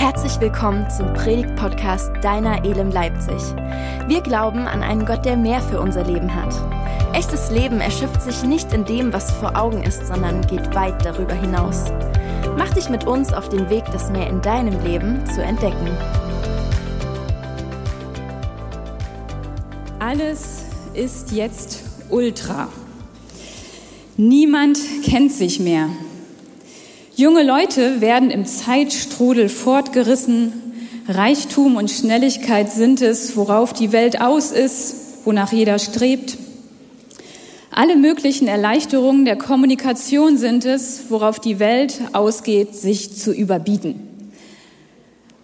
Herzlich willkommen zum Predigt-Podcast Deiner Elem Leipzig. Wir glauben an einen Gott, der mehr für unser Leben hat. Echtes Leben erschöpft sich nicht in dem, was vor Augen ist, sondern geht weit darüber hinaus. Mach dich mit uns auf den Weg, das mehr in deinem Leben zu entdecken. Alles ist jetzt Ultra. Niemand kennt sich mehr. Junge Leute werden im Zeitstrudel fortgerissen. Reichtum und Schnelligkeit sind es, worauf die Welt aus ist, wonach jeder strebt. Alle möglichen Erleichterungen der Kommunikation sind es, worauf die Welt ausgeht, sich zu überbieten.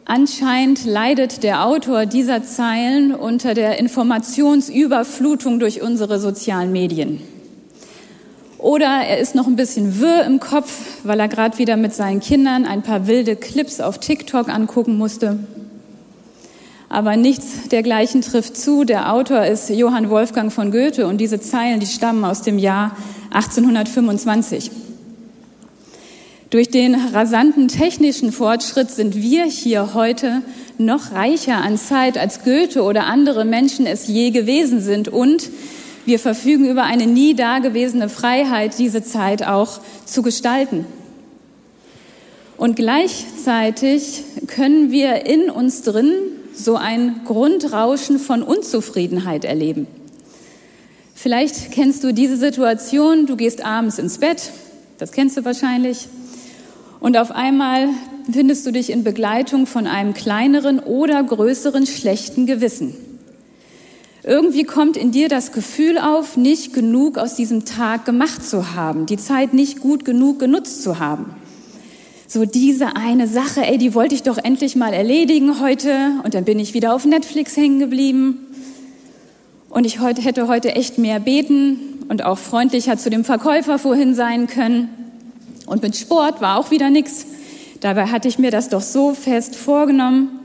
Anscheinend leidet der Autor dieser Zeilen unter der Informationsüberflutung durch unsere sozialen Medien. Oder er ist noch ein bisschen wirr im Kopf, weil er gerade wieder mit seinen Kindern ein paar wilde Clips auf TikTok angucken musste. Aber nichts dergleichen trifft zu. Der Autor ist Johann Wolfgang von Goethe und diese Zeilen, die stammen aus dem Jahr 1825. Durch den rasanten technischen Fortschritt sind wir hier heute noch reicher an Zeit, als Goethe oder andere Menschen es je gewesen sind und wir verfügen über eine nie dagewesene Freiheit, diese Zeit auch zu gestalten. Und gleichzeitig können wir in uns drin so ein Grundrauschen von Unzufriedenheit erleben. Vielleicht kennst du diese Situation, du gehst abends ins Bett, das kennst du wahrscheinlich, und auf einmal findest du dich in Begleitung von einem kleineren oder größeren schlechten Gewissen. Irgendwie kommt in dir das Gefühl auf, nicht genug aus diesem Tag gemacht zu haben, die Zeit nicht gut genug genutzt zu haben. So diese eine Sache, ey, die wollte ich doch endlich mal erledigen heute und dann bin ich wieder auf Netflix hängen geblieben. Und ich heute, hätte heute echt mehr beten und auch freundlicher zu dem Verkäufer vorhin sein können. Und mit Sport war auch wieder nichts. Dabei hatte ich mir das doch so fest vorgenommen.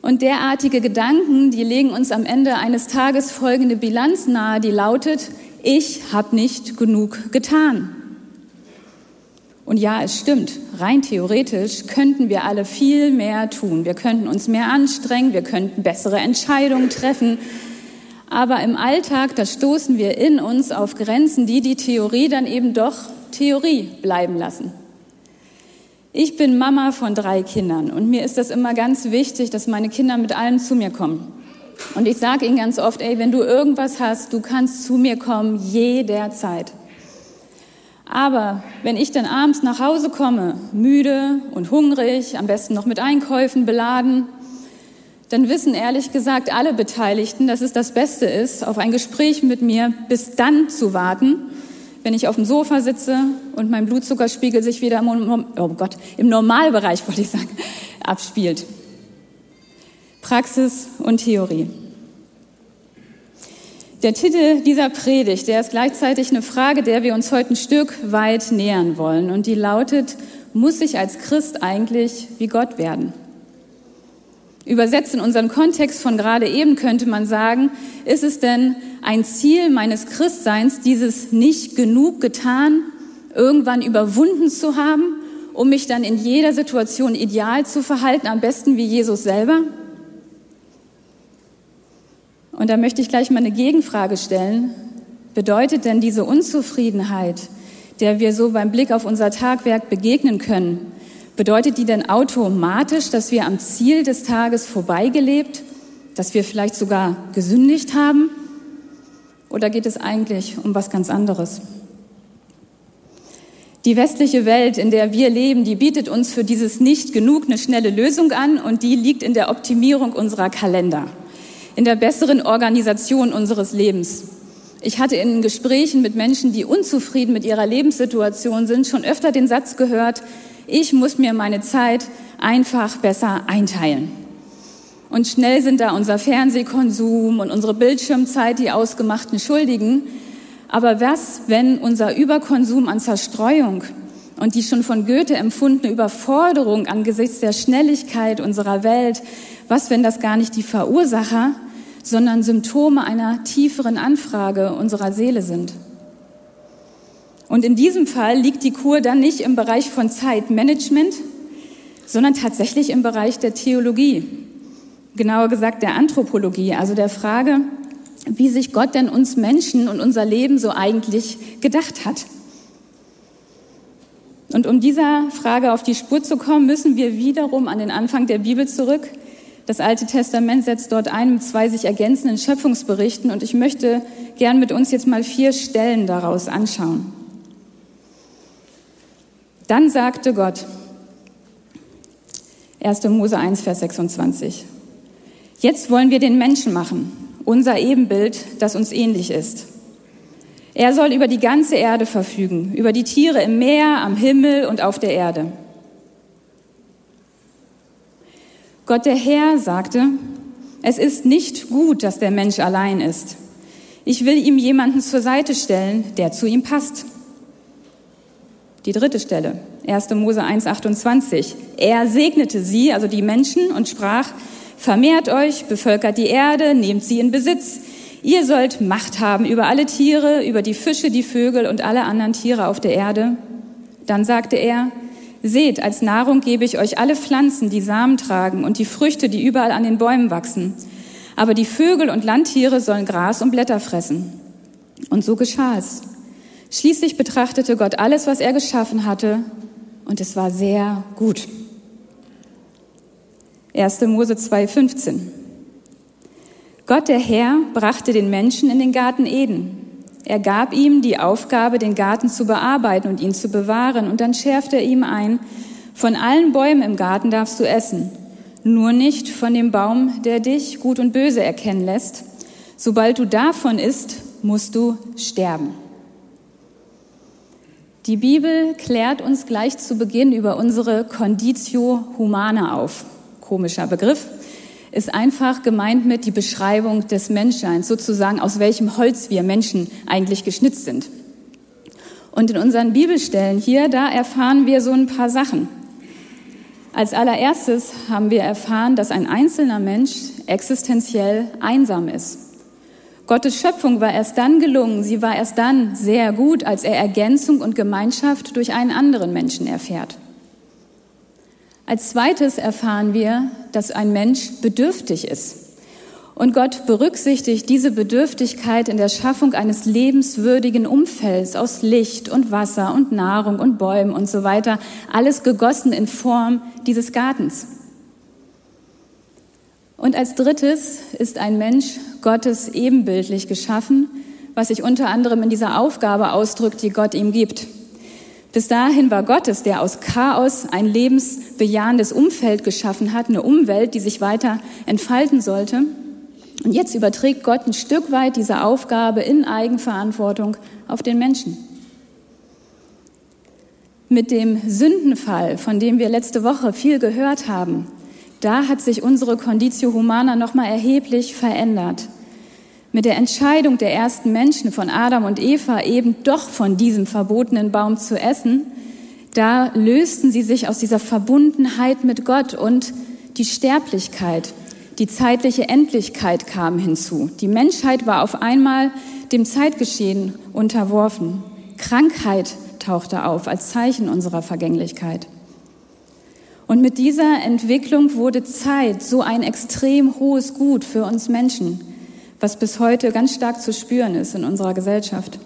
Und derartige Gedanken, die legen uns am Ende eines Tages folgende Bilanz nahe, die lautet, ich habe nicht genug getan. Und ja, es stimmt, rein theoretisch könnten wir alle viel mehr tun. Wir könnten uns mehr anstrengen, wir könnten bessere Entscheidungen treffen. Aber im Alltag, da stoßen wir in uns auf Grenzen, die die Theorie dann eben doch Theorie bleiben lassen. Ich bin Mama von drei Kindern und mir ist das immer ganz wichtig, dass meine Kinder mit allem zu mir kommen. Und ich sage ihnen ganz oft, ey, wenn du irgendwas hast, du kannst zu mir kommen jederzeit. Aber wenn ich dann abends nach Hause komme, müde und hungrig, am besten noch mit Einkäufen beladen, dann wissen ehrlich gesagt alle Beteiligten, dass es das Beste ist, auf ein Gespräch mit mir bis dann zu warten, wenn ich auf dem Sofa sitze und mein Blutzuckerspiegel sich wieder im, oh Gott, im Normalbereich, wollte ich sagen, abspielt. Praxis und Theorie. Der Titel dieser Predigt, der ist gleichzeitig eine Frage, der wir uns heute ein Stück weit nähern wollen. Und die lautet, muss ich als Christ eigentlich wie Gott werden? Übersetzt in unseren Kontext von gerade eben könnte man sagen, ist es denn ein Ziel meines Christseins, dieses nicht genug getan, irgendwann überwunden zu haben, um mich dann in jeder Situation ideal zu verhalten, am besten wie Jesus selber? Und da möchte ich gleich mal eine Gegenfrage stellen. Bedeutet denn diese Unzufriedenheit, der wir so beim Blick auf unser Tagwerk begegnen können, Bedeutet die denn automatisch, dass wir am Ziel des Tages vorbeigelebt, dass wir vielleicht sogar gesündigt haben? Oder geht es eigentlich um was ganz anderes? Die westliche Welt, in der wir leben, die bietet uns für dieses nicht genug eine schnelle Lösung an und die liegt in der Optimierung unserer Kalender, in der besseren Organisation unseres Lebens. Ich hatte in Gesprächen mit Menschen, die unzufrieden mit ihrer Lebenssituation sind, schon öfter den Satz gehört, ich muss mir meine Zeit einfach besser einteilen. Und schnell sind da unser Fernsehkonsum und unsere Bildschirmzeit die ausgemachten Schuldigen. Aber was, wenn unser Überkonsum an Zerstreuung und die schon von Goethe empfundene Überforderung angesichts der Schnelligkeit unserer Welt, was, wenn das gar nicht die Verursacher, sondern Symptome einer tieferen Anfrage unserer Seele sind? Und in diesem Fall liegt die Kur dann nicht im Bereich von Zeitmanagement, sondern tatsächlich im Bereich der Theologie, genauer gesagt der Anthropologie, also der Frage, wie sich Gott denn uns Menschen und unser Leben so eigentlich gedacht hat. Und um dieser Frage auf die Spur zu kommen, müssen wir wiederum an den Anfang der Bibel zurück. Das Alte Testament setzt dort ein mit zwei sich ergänzenden Schöpfungsberichten und ich möchte gern mit uns jetzt mal vier Stellen daraus anschauen. Dann sagte Gott, 1. Mose 1, Vers 26, jetzt wollen wir den Menschen machen, unser Ebenbild, das uns ähnlich ist. Er soll über die ganze Erde verfügen, über die Tiere im Meer, am Himmel und auf der Erde. Gott der Herr sagte, es ist nicht gut, dass der Mensch allein ist. Ich will ihm jemanden zur Seite stellen, der zu ihm passt. Die dritte Stelle, 1. Mose 1, 28. Er segnete sie, also die Menschen, und sprach, vermehrt euch, bevölkert die Erde, nehmt sie in Besitz. Ihr sollt Macht haben über alle Tiere, über die Fische, die Vögel und alle anderen Tiere auf der Erde. Dann sagte er, seht, als Nahrung gebe ich euch alle Pflanzen, die Samen tragen und die Früchte, die überall an den Bäumen wachsen. Aber die Vögel und Landtiere sollen Gras und Blätter fressen. Und so geschah es. Schließlich betrachtete Gott alles, was er geschaffen hatte, und es war sehr gut. 1. Mose 2,15. Gott der Herr brachte den Menschen in den Garten Eden. Er gab ihm die Aufgabe, den Garten zu bearbeiten und ihn zu bewahren, und dann schärfte er ihm ein, von allen Bäumen im Garten darfst du essen, nur nicht von dem Baum, der dich gut und böse erkennen lässt. Sobald du davon isst, musst du sterben. Die Bibel klärt uns gleich zu Beginn über unsere Conditio Humana auf. Komischer Begriff. Ist einfach gemeint mit die Beschreibung des Menschseins, sozusagen aus welchem Holz wir Menschen eigentlich geschnitzt sind. Und in unseren Bibelstellen hier, da erfahren wir so ein paar Sachen. Als allererstes haben wir erfahren, dass ein einzelner Mensch existenziell einsam ist. Gottes Schöpfung war erst dann gelungen, sie war erst dann sehr gut, als er Ergänzung und Gemeinschaft durch einen anderen Menschen erfährt. Als zweites erfahren wir, dass ein Mensch bedürftig ist. Und Gott berücksichtigt diese Bedürftigkeit in der Schaffung eines lebenswürdigen Umfelds aus Licht und Wasser und Nahrung und Bäumen und so weiter, alles gegossen in Form dieses Gartens. Und als drittes ist ein Mensch Gottes ebenbildlich geschaffen, was sich unter anderem in dieser Aufgabe ausdrückt, die Gott ihm gibt. Bis dahin war Gottes, der aus Chaos ein lebensbejahendes Umfeld geschaffen hat, eine Umwelt, die sich weiter entfalten sollte. Und jetzt überträgt Gott ein Stück weit diese Aufgabe in Eigenverantwortung auf den Menschen. Mit dem Sündenfall, von dem wir letzte Woche viel gehört haben, da hat sich unsere Conditio Humana nochmal erheblich verändert. Mit der Entscheidung der ersten Menschen von Adam und Eva eben doch von diesem verbotenen Baum zu essen, da lösten sie sich aus dieser Verbundenheit mit Gott und die Sterblichkeit, die zeitliche Endlichkeit kam hinzu. Die Menschheit war auf einmal dem Zeitgeschehen unterworfen. Krankheit tauchte auf als Zeichen unserer Vergänglichkeit. Und mit dieser Entwicklung wurde Zeit so ein extrem hohes Gut für uns Menschen, was bis heute ganz stark zu spüren ist in unserer Gesellschaft.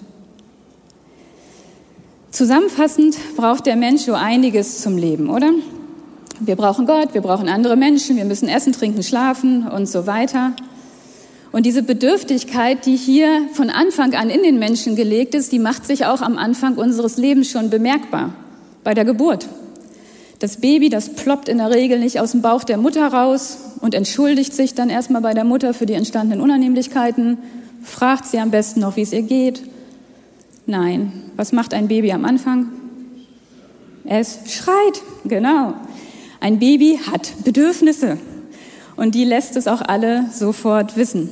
Zusammenfassend braucht der Mensch so einiges zum Leben, oder? Wir brauchen Gott, wir brauchen andere Menschen, wir müssen essen, trinken, schlafen und so weiter. Und diese Bedürftigkeit, die hier von Anfang an in den Menschen gelegt ist, die macht sich auch am Anfang unseres Lebens schon bemerkbar, bei der Geburt. Das Baby, das ploppt in der Regel nicht aus dem Bauch der Mutter raus und entschuldigt sich dann erstmal bei der Mutter für die entstandenen Unannehmlichkeiten, fragt sie am besten noch, wie es ihr geht. Nein, was macht ein Baby am Anfang? Es schreit, genau. Ein Baby hat Bedürfnisse und die lässt es auch alle sofort wissen.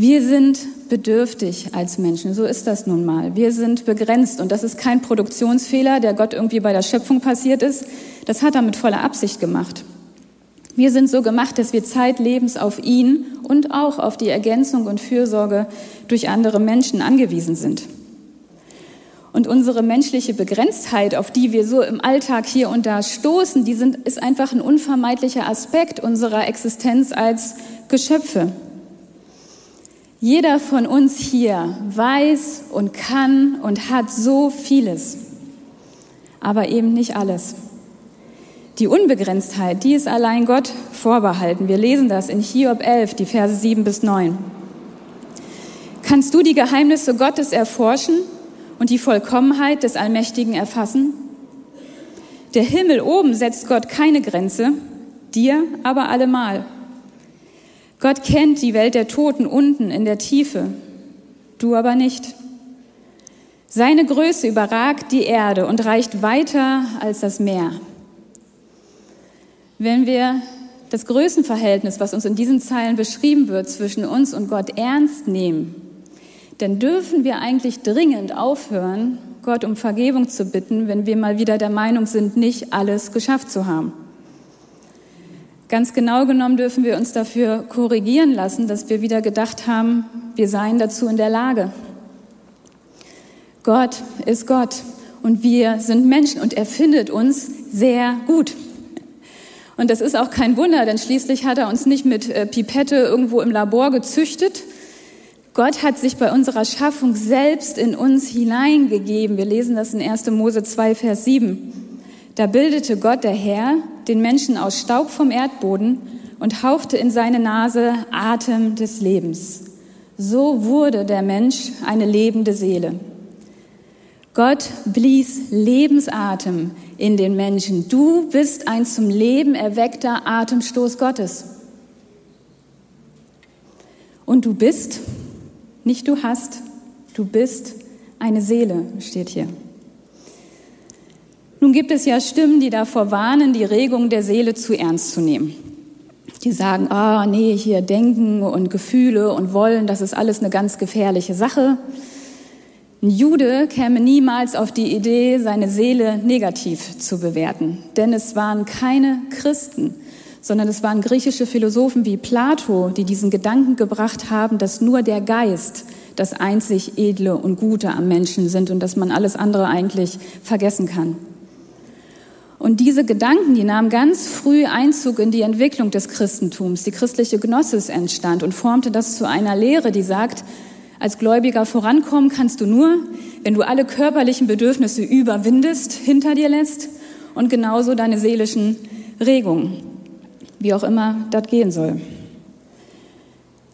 Wir sind bedürftig als Menschen, so ist das nun mal. Wir sind begrenzt und das ist kein Produktionsfehler, der Gott irgendwie bei der Schöpfung passiert ist. Das hat er mit voller Absicht gemacht. Wir sind so gemacht, dass wir zeitlebens auf ihn und auch auf die Ergänzung und Fürsorge durch andere Menschen angewiesen sind. Und unsere menschliche Begrenztheit, auf die wir so im Alltag hier und da stoßen, die sind, ist einfach ein unvermeidlicher Aspekt unserer Existenz als Geschöpfe. Jeder von uns hier weiß und kann und hat so vieles, aber eben nicht alles. Die Unbegrenztheit, die ist allein Gott vorbehalten. Wir lesen das in Hiob 11, die Verse 7 bis 9. Kannst du die Geheimnisse Gottes erforschen und die Vollkommenheit des Allmächtigen erfassen? Der Himmel oben setzt Gott keine Grenze, dir aber allemal. Gott kennt die Welt der Toten unten in der Tiefe, du aber nicht. Seine Größe überragt die Erde und reicht weiter als das Meer. Wenn wir das Größenverhältnis, was uns in diesen Zeilen beschrieben wird, zwischen uns und Gott ernst nehmen, dann dürfen wir eigentlich dringend aufhören, Gott um Vergebung zu bitten, wenn wir mal wieder der Meinung sind, nicht alles geschafft zu haben. Ganz genau genommen dürfen wir uns dafür korrigieren lassen, dass wir wieder gedacht haben, wir seien dazu in der Lage. Gott ist Gott und wir sind Menschen und er findet uns sehr gut. Und das ist auch kein Wunder, denn schließlich hat er uns nicht mit äh, Pipette irgendwo im Labor gezüchtet, Gott hat sich bei unserer Schaffung selbst in uns hineingegeben. Wir lesen das in 1. Mose 2, Vers 7. Da bildete Gott, der Herr, den Menschen aus Staub vom Erdboden und hauchte in seine Nase Atem des Lebens. So wurde der Mensch eine lebende Seele. Gott blies Lebensatem in den Menschen. Du bist ein zum Leben erweckter Atemstoß Gottes. Und du bist nicht du hast, du bist eine Seele, steht hier. Nun gibt es ja Stimmen, die davor warnen, die Regung der Seele zu ernst zu nehmen. Die sagen, ah, oh, nee, hier Denken und Gefühle und Wollen, das ist alles eine ganz gefährliche Sache. Ein Jude käme niemals auf die Idee, seine Seele negativ zu bewerten, denn es waren keine Christen, sondern es waren griechische Philosophen wie Plato, die diesen Gedanken gebracht haben, dass nur der Geist das einzig Edle und Gute am Menschen sind und dass man alles andere eigentlich vergessen kann. Und diese Gedanken, die nahmen ganz früh Einzug in die Entwicklung des Christentums. Die christliche Gnosis entstand und formte das zu einer Lehre, die sagt, als Gläubiger vorankommen kannst du nur, wenn du alle körperlichen Bedürfnisse überwindest, hinter dir lässt und genauso deine seelischen Regungen wie auch immer das gehen soll.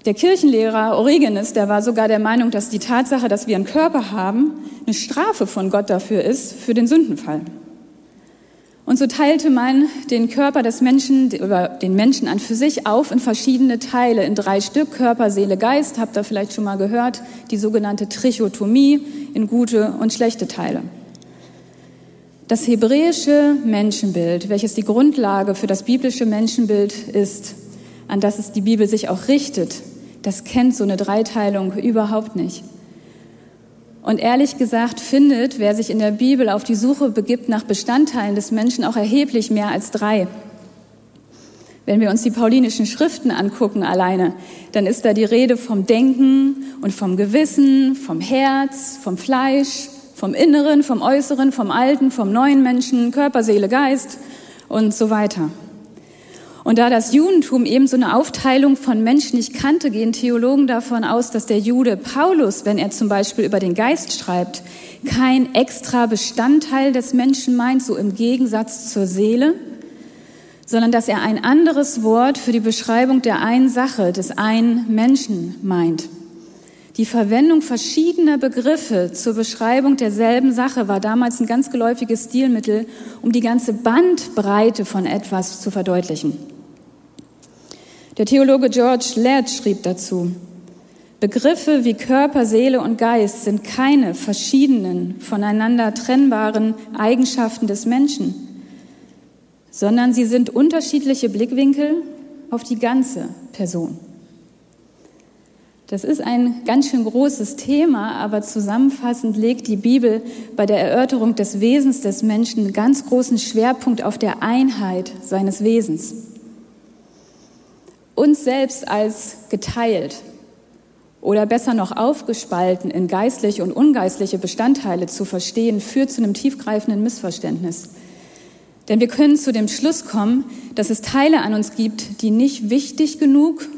Der Kirchenlehrer Origenes, der war sogar der Meinung, dass die Tatsache, dass wir einen Körper haben, eine Strafe von Gott dafür ist, für den Sündenfall. Und so teilte man den Körper des Menschen, den Menschen an für sich auf in verschiedene Teile, in drei Stück, Körper, Seele, Geist, habt ihr vielleicht schon mal gehört, die sogenannte Trichotomie in gute und schlechte Teile. Das hebräische Menschenbild, welches die Grundlage für das biblische Menschenbild ist, an das es die Bibel sich auch richtet, das kennt so eine Dreiteilung überhaupt nicht. Und ehrlich gesagt findet, wer sich in der Bibel auf die Suche begibt nach Bestandteilen des Menschen, auch erheblich mehr als drei. Wenn wir uns die paulinischen Schriften angucken alleine, dann ist da die Rede vom Denken und vom Gewissen, vom Herz, vom Fleisch, vom Inneren, vom Äußeren, vom Alten, vom neuen Menschen, Körper, Seele, Geist und so weiter. Und da das Judentum eben so eine Aufteilung von Menschen nicht kannte, gehen Theologen davon aus, dass der Jude Paulus, wenn er zum Beispiel über den Geist schreibt, kein extra Bestandteil des Menschen meint, so im Gegensatz zur Seele, sondern dass er ein anderes Wort für die Beschreibung der einen Sache, des einen Menschen meint. Die Verwendung verschiedener Begriffe zur Beschreibung derselben Sache war damals ein ganz geläufiges Stilmittel, um die ganze Bandbreite von etwas zu verdeutlichen. Der Theologe George Ladd schrieb dazu, Begriffe wie Körper, Seele und Geist sind keine verschiedenen, voneinander trennbaren Eigenschaften des Menschen, sondern sie sind unterschiedliche Blickwinkel auf die ganze Person. Das ist ein ganz schön großes Thema, aber zusammenfassend legt die Bibel bei der Erörterung des Wesens des Menschen einen ganz großen Schwerpunkt auf der Einheit seines Wesens. Uns selbst als geteilt oder besser noch aufgespalten in geistliche und ungeistliche Bestandteile zu verstehen, führt zu einem tiefgreifenden Missverständnis. Denn wir können zu dem Schluss kommen, dass es Teile an uns gibt, die nicht wichtig genug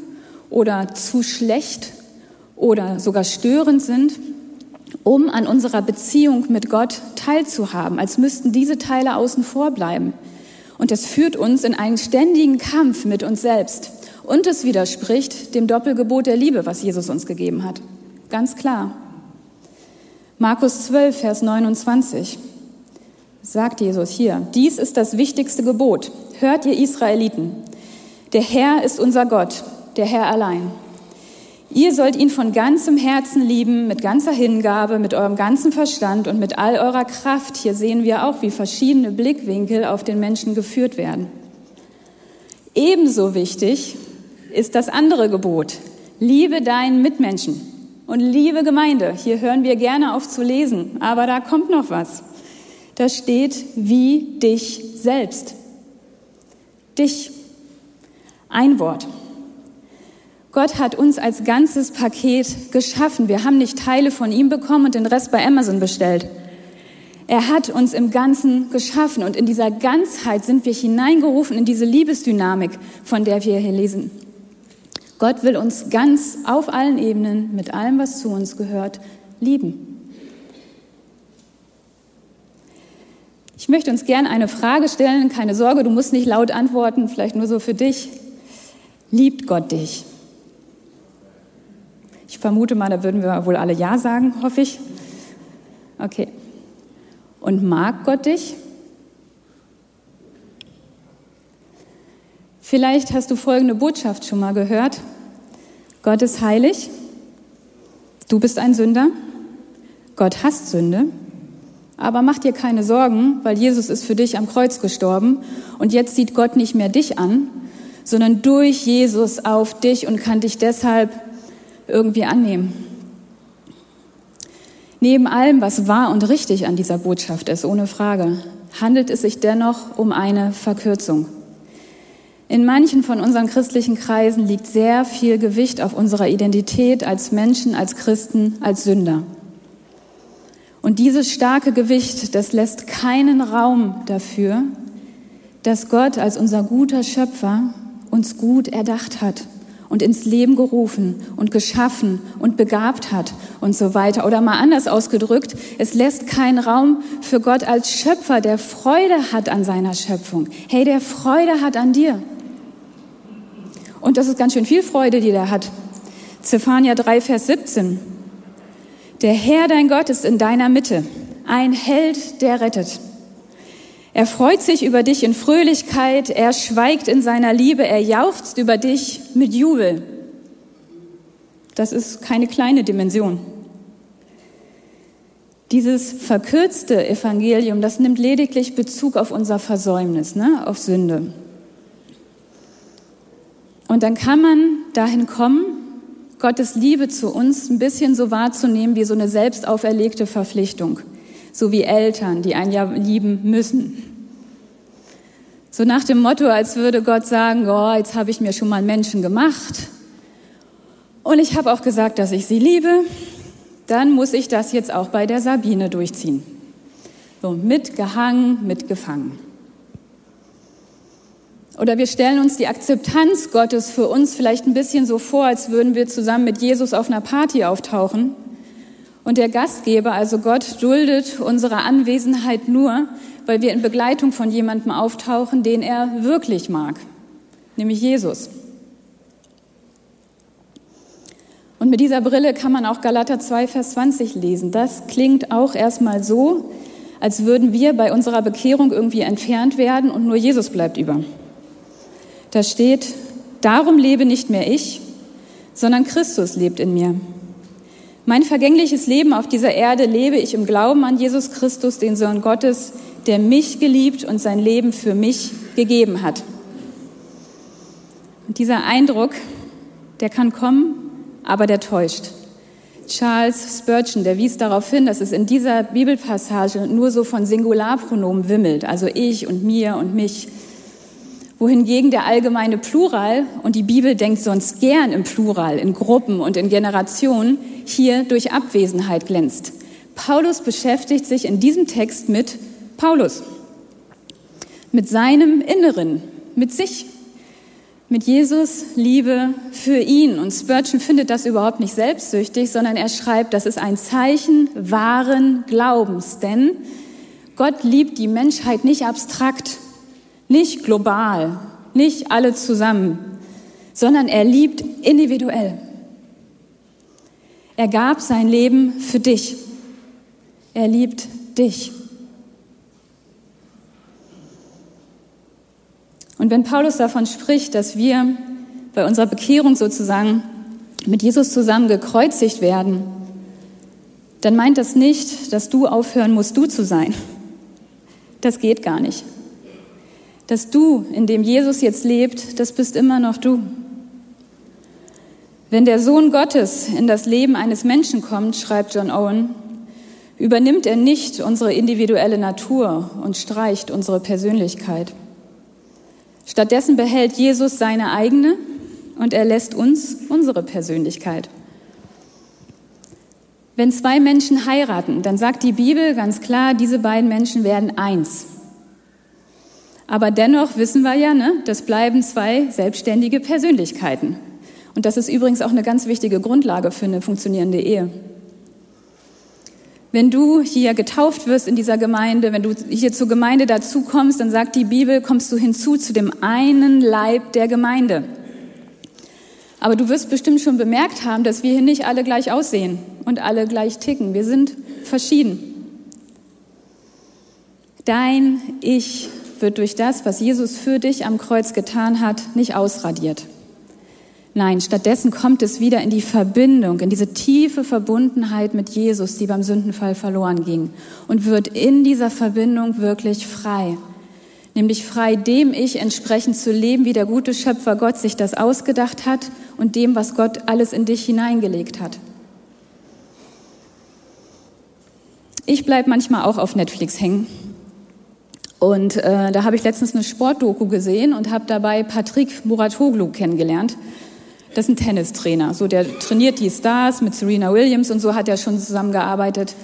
oder zu schlecht oder sogar störend sind, um an unserer Beziehung mit Gott teilzuhaben, als müssten diese Teile außen vor bleiben. Und das führt uns in einen ständigen Kampf mit uns selbst. Und es widerspricht dem Doppelgebot der Liebe, was Jesus uns gegeben hat. Ganz klar. Markus 12, Vers 29 sagt Jesus hier, dies ist das wichtigste Gebot. Hört ihr Israeliten, der Herr ist unser Gott, der Herr allein. Ihr sollt ihn von ganzem Herzen lieben, mit ganzer Hingabe, mit eurem ganzen Verstand und mit all eurer Kraft. Hier sehen wir auch, wie verschiedene Blickwinkel auf den Menschen geführt werden. Ebenso wichtig ist das andere Gebot. Liebe deinen Mitmenschen und liebe Gemeinde. Hier hören wir gerne auf zu lesen, aber da kommt noch was. Da steht wie dich selbst. Dich. Ein Wort. Gott hat uns als ganzes Paket geschaffen. Wir haben nicht Teile von ihm bekommen und den Rest bei Amazon bestellt. Er hat uns im Ganzen geschaffen und in dieser Ganzheit sind wir hineingerufen in diese Liebesdynamik, von der wir hier lesen. Gott will uns ganz auf allen Ebenen, mit allem, was zu uns gehört, lieben. Ich möchte uns gerne eine Frage stellen. Keine Sorge, du musst nicht laut antworten, vielleicht nur so für dich. Liebt Gott dich? Ich vermute mal, da würden wir wohl alle Ja sagen, hoffe ich. Okay. Und mag Gott dich? Vielleicht hast du folgende Botschaft schon mal gehört. Gott ist heilig. Du bist ein Sünder. Gott hasst Sünde. Aber mach dir keine Sorgen, weil Jesus ist für dich am Kreuz gestorben und jetzt sieht Gott nicht mehr dich an, sondern durch Jesus auf dich und kann dich deshalb irgendwie annehmen. Neben allem, was wahr und richtig an dieser Botschaft ist, ohne Frage, handelt es sich dennoch um eine Verkürzung. In manchen von unseren christlichen Kreisen liegt sehr viel Gewicht auf unserer Identität als Menschen, als Christen, als Sünder. Und dieses starke Gewicht, das lässt keinen Raum dafür, dass Gott als unser guter Schöpfer uns gut erdacht hat und ins Leben gerufen und geschaffen und begabt hat und so weiter. Oder mal anders ausgedrückt, es lässt keinen Raum für Gott als Schöpfer, der Freude hat an seiner Schöpfung. Hey, der Freude hat an dir. Und das ist ganz schön viel Freude, die der hat. Zephania 3, Vers 17. Der Herr, dein Gott, ist in deiner Mitte, ein Held, der rettet. Er freut sich über dich in Fröhlichkeit, er schweigt in seiner Liebe, er jauchzt über dich mit Jubel. Das ist keine kleine Dimension. Dieses verkürzte Evangelium, das nimmt lediglich Bezug auf unser Versäumnis, ne, auf Sünde. Und dann kann man dahin kommen, Gottes Liebe zu uns ein bisschen so wahrzunehmen wie so eine selbst auferlegte Verpflichtung so wie Eltern, die ein Jahr lieben müssen. So nach dem Motto, als würde Gott sagen, oh, jetzt habe ich mir schon mal Menschen gemacht und ich habe auch gesagt, dass ich sie liebe, dann muss ich das jetzt auch bei der Sabine durchziehen. So mitgehangen, mitgefangen. Oder wir stellen uns die Akzeptanz Gottes für uns vielleicht ein bisschen so vor, als würden wir zusammen mit Jesus auf einer Party auftauchen und der Gastgeber, also Gott, duldet unsere Anwesenheit nur, weil wir in Begleitung von jemandem auftauchen, den er wirklich mag, nämlich Jesus. Und mit dieser Brille kann man auch Galater 2, Vers 20 lesen. Das klingt auch erstmal so, als würden wir bei unserer Bekehrung irgendwie entfernt werden und nur Jesus bleibt über. Da steht, darum lebe nicht mehr ich, sondern Christus lebt in mir. Mein vergängliches Leben auf dieser Erde lebe ich im Glauben an Jesus Christus, den Sohn Gottes, der mich geliebt und sein Leben für mich gegeben hat. Und dieser Eindruck, der kann kommen, aber der täuscht. Charles Spurgeon, der wies darauf hin, dass es in dieser Bibelpassage nur so von Singularpronomen wimmelt, also ich und mir und mich. Wohingegen der allgemeine Plural, und die Bibel denkt sonst gern im Plural, in Gruppen und in Generationen, hier durch Abwesenheit glänzt. Paulus beschäftigt sich in diesem Text mit Paulus, mit seinem Inneren, mit sich, mit Jesus Liebe für ihn. Und Spurgeon findet das überhaupt nicht selbstsüchtig, sondern er schreibt, das ist ein Zeichen wahren Glaubens, denn Gott liebt die Menschheit nicht abstrakt, nicht global, nicht alle zusammen, sondern er liebt individuell. Er gab sein Leben für dich. Er liebt dich. Und wenn Paulus davon spricht, dass wir bei unserer Bekehrung sozusagen mit Jesus zusammen gekreuzigt werden, dann meint das nicht, dass du aufhören musst, du zu sein. Das geht gar nicht. Dass du, in dem Jesus jetzt lebt, das bist immer noch du. Wenn der Sohn Gottes in das Leben eines Menschen kommt, schreibt John Owen, übernimmt er nicht unsere individuelle Natur und streicht unsere Persönlichkeit. Stattdessen behält Jesus seine eigene und er lässt uns unsere Persönlichkeit. Wenn zwei Menschen heiraten, dann sagt die Bibel ganz klar, diese beiden Menschen werden eins. Aber dennoch wissen wir ja, ne, das bleiben zwei selbstständige Persönlichkeiten. Und das ist übrigens auch eine ganz wichtige Grundlage für eine funktionierende Ehe. Wenn du hier getauft wirst in dieser Gemeinde, wenn du hier zur Gemeinde dazukommst, dann sagt die Bibel, kommst du hinzu zu dem einen Leib der Gemeinde. Aber du wirst bestimmt schon bemerkt haben, dass wir hier nicht alle gleich aussehen und alle gleich ticken. Wir sind verschieden. Dein Ich wird durch das, was Jesus für dich am Kreuz getan hat, nicht ausradiert. Nein, stattdessen kommt es wieder in die Verbindung, in diese tiefe Verbundenheit mit Jesus, die beim Sündenfall verloren ging und wird in dieser Verbindung wirklich frei. Nämlich frei, dem Ich entsprechend zu leben, wie der gute Schöpfer Gott sich das ausgedacht hat und dem, was Gott alles in dich hineingelegt hat. Ich bleibe manchmal auch auf Netflix hängen. Und äh, da habe ich letztens eine Sportdoku gesehen und habe dabei Patrick Muratoglu kennengelernt. Das ist ein Tennistrainer. So, der trainiert die Stars mit Serena Williams und so hat er schon zusammengearbeitet.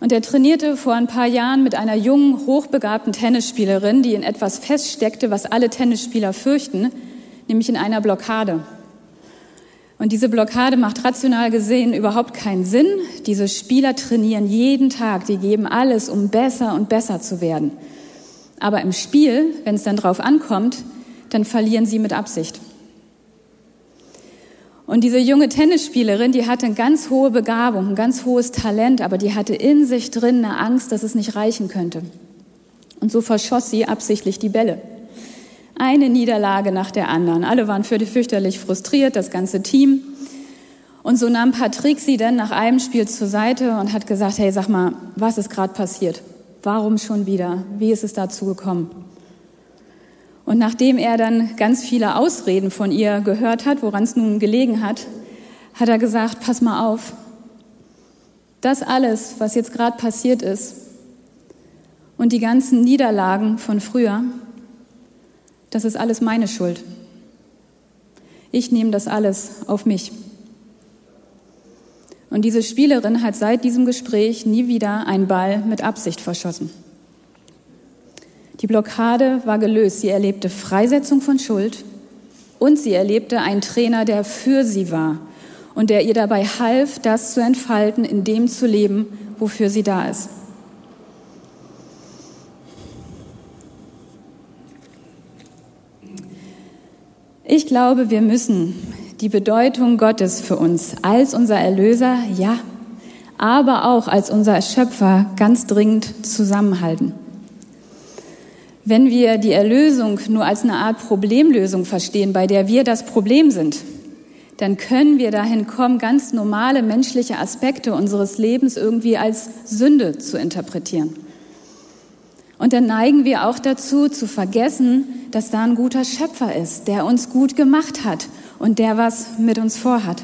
Und er trainierte vor ein paar Jahren mit einer jungen, hochbegabten Tennisspielerin, die in etwas feststeckte, was alle Tennisspieler fürchten, nämlich in einer Blockade. Und diese Blockade macht rational gesehen überhaupt keinen Sinn. Diese Spieler trainieren jeden Tag, die geben alles, um besser und besser zu werden. Aber im Spiel, wenn es dann drauf ankommt, dann verlieren sie mit Absicht. Und diese junge Tennisspielerin, die hatte eine ganz hohe Begabung, ein ganz hohes Talent, aber die hatte in sich drin eine Angst, dass es nicht reichen könnte. Und so verschoss sie absichtlich die Bälle. Eine Niederlage nach der anderen. Alle waren fürchterlich frustriert, das ganze Team. Und so nahm Patrick sie dann nach einem Spiel zur Seite und hat gesagt, hey, sag mal, was ist gerade passiert? Warum schon wieder? Wie ist es dazu gekommen? Und nachdem er dann ganz viele Ausreden von ihr gehört hat, woran es nun gelegen hat, hat er gesagt, pass mal auf, das alles, was jetzt gerade passiert ist und die ganzen Niederlagen von früher, das ist alles meine Schuld. Ich nehme das alles auf mich. Und diese Spielerin hat seit diesem Gespräch nie wieder einen Ball mit Absicht verschossen. Die Blockade war gelöst. Sie erlebte Freisetzung von Schuld und sie erlebte einen Trainer, der für sie war und der ihr dabei half, das zu entfalten, in dem zu leben, wofür sie da ist. Ich glaube, wir müssen die Bedeutung Gottes für uns als unser Erlöser, ja, aber auch als unser Schöpfer ganz dringend zusammenhalten. Wenn wir die Erlösung nur als eine Art Problemlösung verstehen, bei der wir das Problem sind, dann können wir dahin kommen, ganz normale menschliche Aspekte unseres Lebens irgendwie als Sünde zu interpretieren. Und dann neigen wir auch dazu, zu vergessen, dass da ein guter Schöpfer ist, der uns gut gemacht hat und der was mit uns vorhat.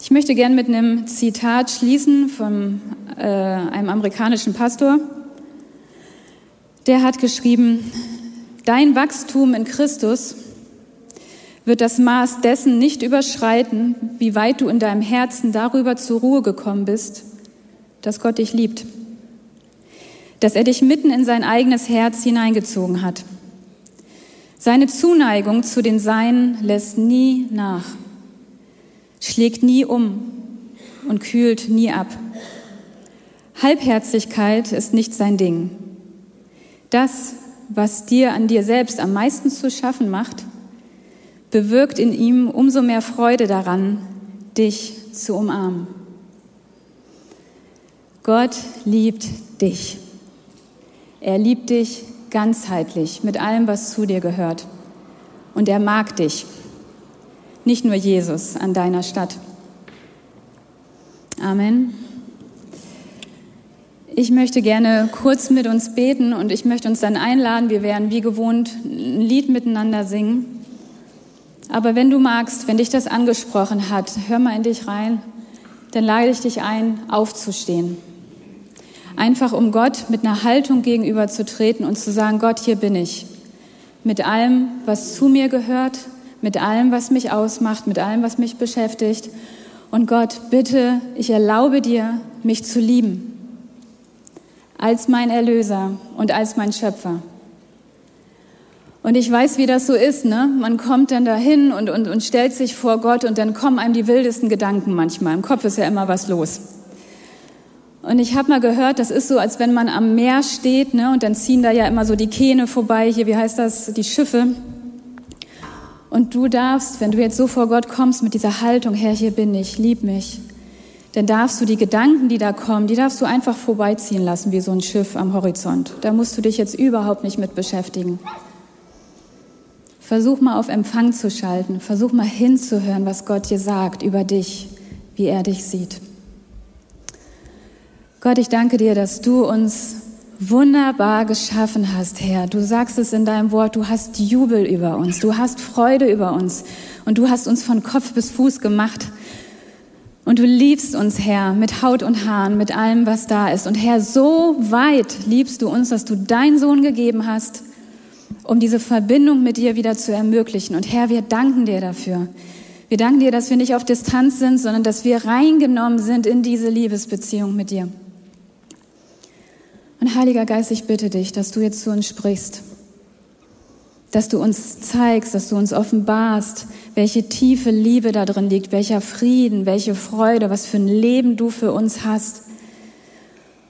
Ich möchte gern mit einem Zitat schließen von äh, einem amerikanischen Pastor. der hat geschrieben, dein Wachstum in Christus wird das Maß dessen nicht überschreiten, wie weit du in deinem Herzen darüber zur Ruhe gekommen bist, dass Gott dich liebt, dass er dich mitten in sein eigenes Herz hineingezogen hat. Seine Zuneigung zu den Seinen lässt nie nach, schlägt nie um und kühlt nie ab. Halbherzigkeit ist nicht sein Ding. Das, was dir an dir selbst am meisten zu schaffen macht, bewirkt in ihm umso mehr Freude daran, dich zu umarmen. Gott liebt dich. Er liebt dich ganzheitlich mit allem, was zu dir gehört. Und er mag dich. Nicht nur Jesus an deiner Stadt. Amen. Ich möchte gerne kurz mit uns beten und ich möchte uns dann einladen. Wir werden wie gewohnt ein Lied miteinander singen. Aber wenn du magst, wenn dich das angesprochen hat, hör mal in dich rein, dann lade ich dich ein, aufzustehen. Einfach um Gott mit einer Haltung gegenüberzutreten und zu sagen, Gott, hier bin ich. Mit allem, was zu mir gehört, mit allem, was mich ausmacht, mit allem, was mich beschäftigt. Und Gott, bitte, ich erlaube dir, mich zu lieben. Als mein Erlöser und als mein Schöpfer. Und ich weiß, wie das so ist. Ne? Man kommt dann dahin und, und, und stellt sich vor Gott und dann kommen einem die wildesten Gedanken manchmal. Im Kopf ist ja immer was los. Und ich habe mal gehört, das ist so, als wenn man am Meer steht ne? und dann ziehen da ja immer so die Kähne vorbei. Hier, wie heißt das? Die Schiffe. Und du darfst, wenn du jetzt so vor Gott kommst mit dieser Haltung, Herr, hier bin ich, lieb mich, dann darfst du die Gedanken, die da kommen, die darfst du einfach vorbeiziehen lassen wie so ein Schiff am Horizont. Da musst du dich jetzt überhaupt nicht mit beschäftigen. Versuch mal auf Empfang zu schalten. Versuch mal hinzuhören, was Gott dir sagt über dich, wie er dich sieht. Gott, ich danke dir, dass du uns wunderbar geschaffen hast, Herr. Du sagst es in deinem Wort, du hast Jubel über uns, du hast Freude über uns und du hast uns von Kopf bis Fuß gemacht. Und du liebst uns, Herr, mit Haut und Haaren, mit allem, was da ist. Und Herr, so weit liebst du uns, dass du deinen Sohn gegeben hast, um diese Verbindung mit dir wieder zu ermöglichen. Und Herr, wir danken dir dafür. Wir danken dir, dass wir nicht auf Distanz sind, sondern dass wir reingenommen sind in diese Liebesbeziehung mit dir. Und Heiliger Geist, ich bitte dich, dass du jetzt zu uns sprichst, dass du uns zeigst, dass du uns offenbarst, welche tiefe Liebe da drin liegt, welcher Frieden, welche Freude, was für ein Leben du für uns hast.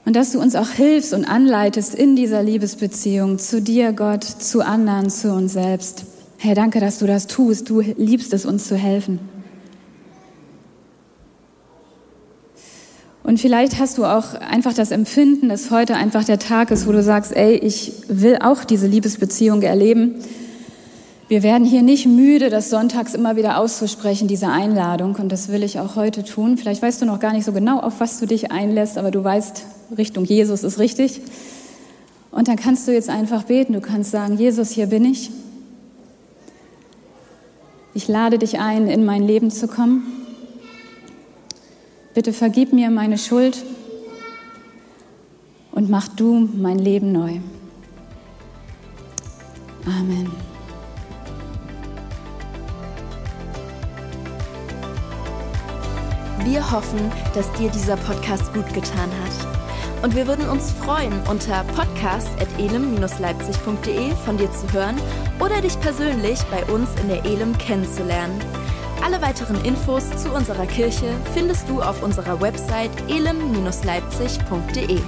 Und dass du uns auch hilfst und anleitest in dieser Liebesbeziehung zu dir, Gott, zu anderen, zu uns selbst. Herr, danke, dass du das tust. Du liebst es, uns zu helfen. Und vielleicht hast du auch einfach das Empfinden, dass heute einfach der Tag ist, wo du sagst, ey, ich will auch diese Liebesbeziehung erleben. Wir werden hier nicht müde, das sonntags immer wieder auszusprechen, diese Einladung. Und das will ich auch heute tun. Vielleicht weißt du noch gar nicht so genau, auf was du dich einlässt, aber du weißt, Richtung Jesus ist richtig. Und dann kannst du jetzt einfach beten. Du kannst sagen, Jesus, hier bin ich. Ich lade dich ein, in mein Leben zu kommen. Bitte vergib mir meine Schuld und mach du mein Leben neu. Amen. Wir hoffen, dass dir dieser Podcast gut getan hat. Und wir würden uns freuen, unter podcast.elem-leipzig.de von dir zu hören oder dich persönlich bei uns in der Elem kennenzulernen. Alle weiteren Infos zu unserer Kirche findest du auf unserer Website elem-leipzig.de.